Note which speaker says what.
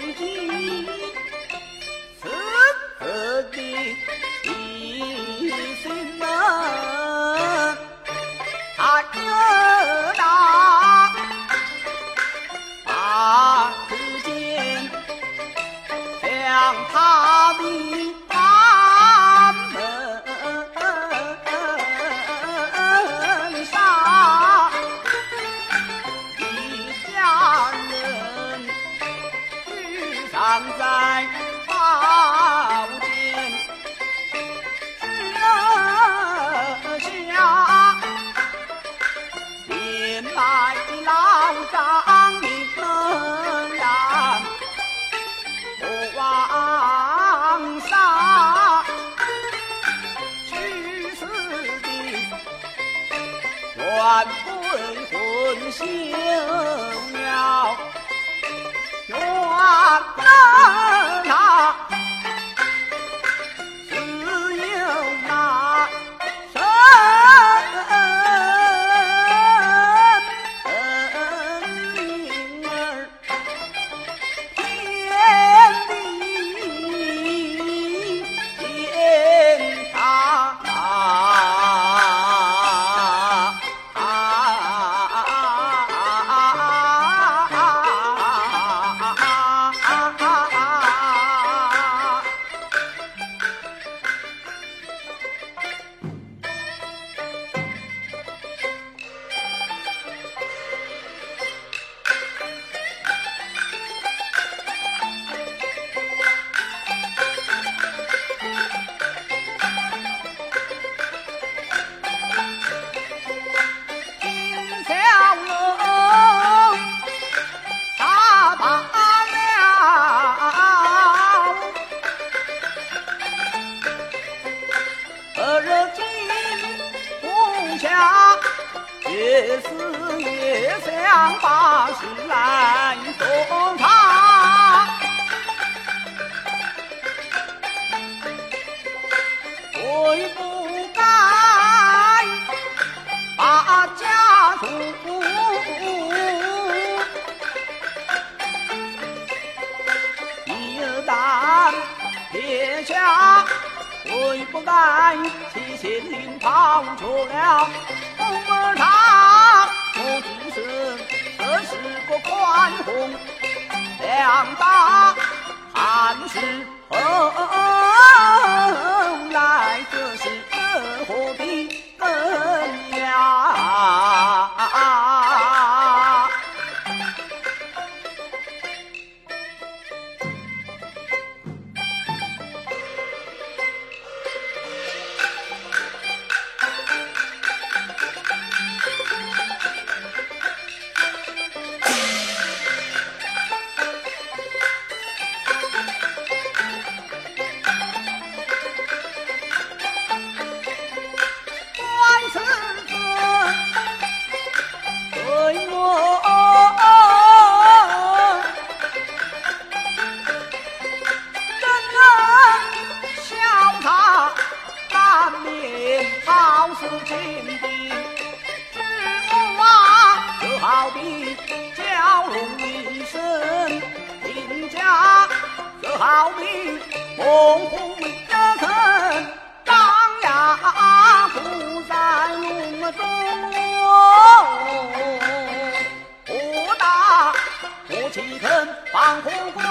Speaker 1: Thank you. 愿归魂醒了，愿那 ah, ah. ah. 越思越想把事来做他。悔不该把家属一旦撇下，悔不该提心灵跑出了儿堂，我只是这是个宽宏两大汉室好事情的，知我啊，就好比蛟龙一声评价，就好比猛虎一声张牙虎在笼中。哦，不打不岂肯放虎归